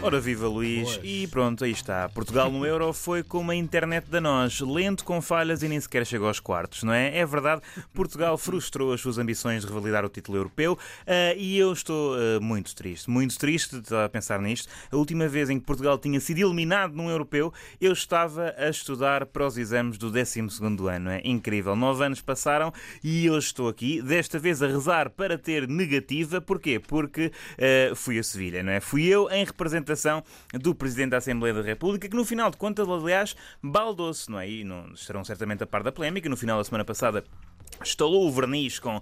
Ora viva Luís, e pronto, aí está. Portugal no Euro foi como a internet da nós, lento, com falhas e nem sequer chegou aos quartos, não é? É verdade, Portugal frustrou as suas ambições de revalidar o título europeu uh, e eu estou uh, muito triste, muito triste de a pensar nisto. A última vez em que Portugal tinha sido eliminado num europeu, eu estava a estudar para os exames do 12 ano, é incrível. Nove anos passaram e eu estou aqui, desta vez a rezar para ter negativa, porquê? Porque uh, fui a Sevilha, não é? Fui eu em representação do Presidente da Assembleia da República, que no final de contas, aliás, baldou-se, não é? E não estarão certamente a par da polémica. No final da semana passada Estalou o verniz com uh,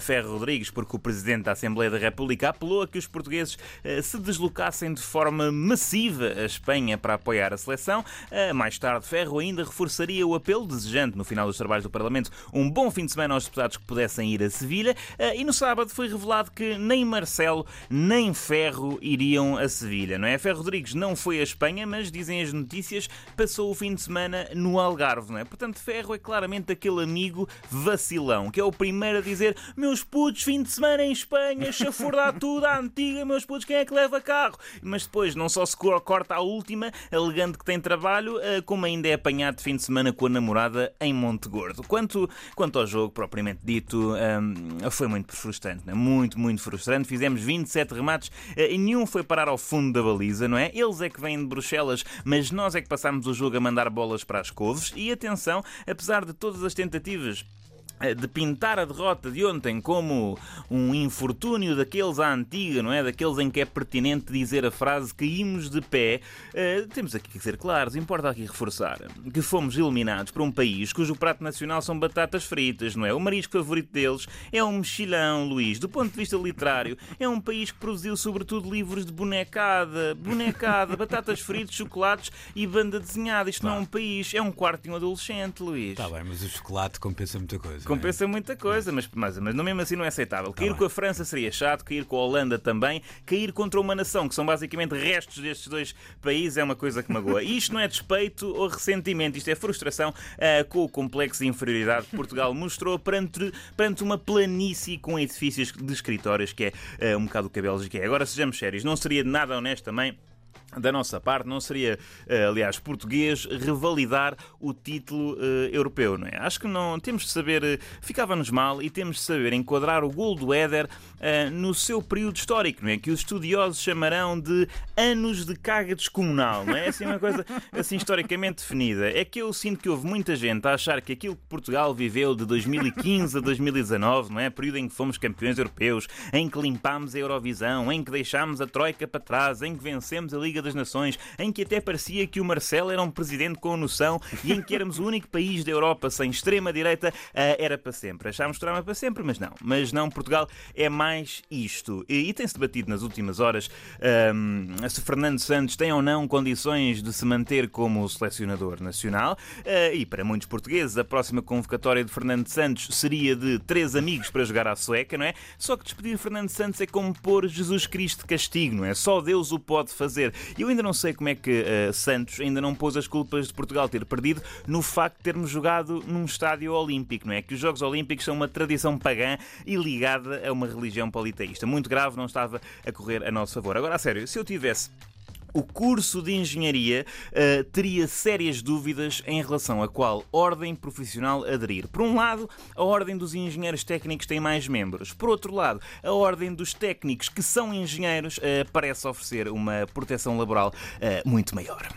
Ferro Rodrigues porque o Presidente da Assembleia da República apelou a que os portugueses uh, se deslocassem de forma massiva a Espanha para apoiar a seleção. Uh, mais tarde, Ferro ainda reforçaria o apelo, desejando, no final dos trabalhos do Parlamento, um bom fim de semana aos deputados que pudessem ir a Sevilha. e no sábado foi revelado que nem Marcelo nem Ferro iriam a Sevilha. Não é? Ferro Rodrigues não foi a Espanha, mas dizem as notícias, passou o fim de semana no Algarve. Não é? Portanto, Ferro é claramente aquele amigo vacilante vacilão, que é o primeiro a dizer: Meus putos, fim de semana em Espanha, chafurdar tudo à antiga, meus putos, quem é que leva carro? Mas depois não só se corta a última, alegando que tem trabalho, eh, como ainda é apanhado de fim de semana com a namorada em Monte Gordo. Quanto, quanto ao jogo, propriamente dito, um, foi muito frustrante, né? muito, muito frustrante. Fizemos 27 remates eh, e nenhum foi parar ao fundo da baliza, não é? Eles é que vêm de Bruxelas, mas nós é que passámos o jogo a mandar bolas para as couves. E atenção, apesar de todas as tentativas de pintar a derrota de ontem como um infortúnio daqueles à antiga, não é? Daqueles em que é pertinente dizer a frase caímos de pé, uh, temos aqui que ser claros, importa aqui reforçar que fomos eliminados por um país cujo prato nacional são batatas fritas, não é? O marisco favorito deles é um mexilhão, Luís. Do ponto de vista literário, é um país que produziu sobretudo livros de bonecada, bonecada, batatas fritas, chocolates e banda desenhada. Isto não é um país, é um quarto de um adolescente, Luís. Está bem, mas o chocolate compensa muita coisa compensa muita coisa, mas, mas, mas não mesmo assim não é aceitável. Cair tá com a França seria chato, cair com a Holanda também, cair contra uma nação que são basicamente restos destes dois países é uma coisa que magoa. E isto não é despeito ou ressentimento, isto é frustração uh, com o complexo de inferioridade que Portugal mostrou perante, perante uma planície com edifícios de escritórios que é uh, um bocado o cabelo que é. Agora sejamos sérios, não seria nada honesto também da nossa parte, não seria, eh, aliás, português revalidar o título uh, europeu, não é? Acho que não temos de saber, uh, ficava-nos mal e temos de saber enquadrar o gol do Éder uh, no seu período histórico, não é? Que os estudiosos chamarão de anos de caga descomunal, não é? Assim uma coisa assim historicamente definida. É que eu sinto que houve muita gente a achar que aquilo que Portugal viveu de 2015 a 2019, não é? Período em que fomos campeões europeus, em que limpámos a Eurovisão, em que deixámos a Troika para trás, em que vencemos a Liga das Nações, em que até parecia que o Marcelo era um presidente com noção e em que éramos o único país da Europa sem extrema-direita, uh, era para sempre. Achámos que era para sempre, mas não. Mas não, Portugal é mais isto. E, e tem-se debatido nas últimas horas um, se Fernando Santos tem ou não condições de se manter como selecionador nacional. Uh, e para muitos portugueses, a próxima convocatória de Fernando Santos seria de três amigos para jogar à sueca, não é? Só que despedir Fernando Santos é como pôr Jesus Cristo de castigo, não é? Só Deus o pode fazer. Eu ainda não sei como é que uh, Santos ainda não pôs as culpas de Portugal ter perdido no facto de termos jogado num estádio olímpico, não é? Que os Jogos Olímpicos são uma tradição pagã e ligada a uma religião politeísta. Muito grave, não estava a correr a nosso favor. Agora, a sério, se eu tivesse o curso de engenharia uh, teria sérias dúvidas em relação a qual ordem profissional aderir. Por um lado, a ordem dos engenheiros técnicos tem mais membros. Por outro lado, a ordem dos técnicos que são engenheiros uh, parece oferecer uma proteção laboral uh, muito maior.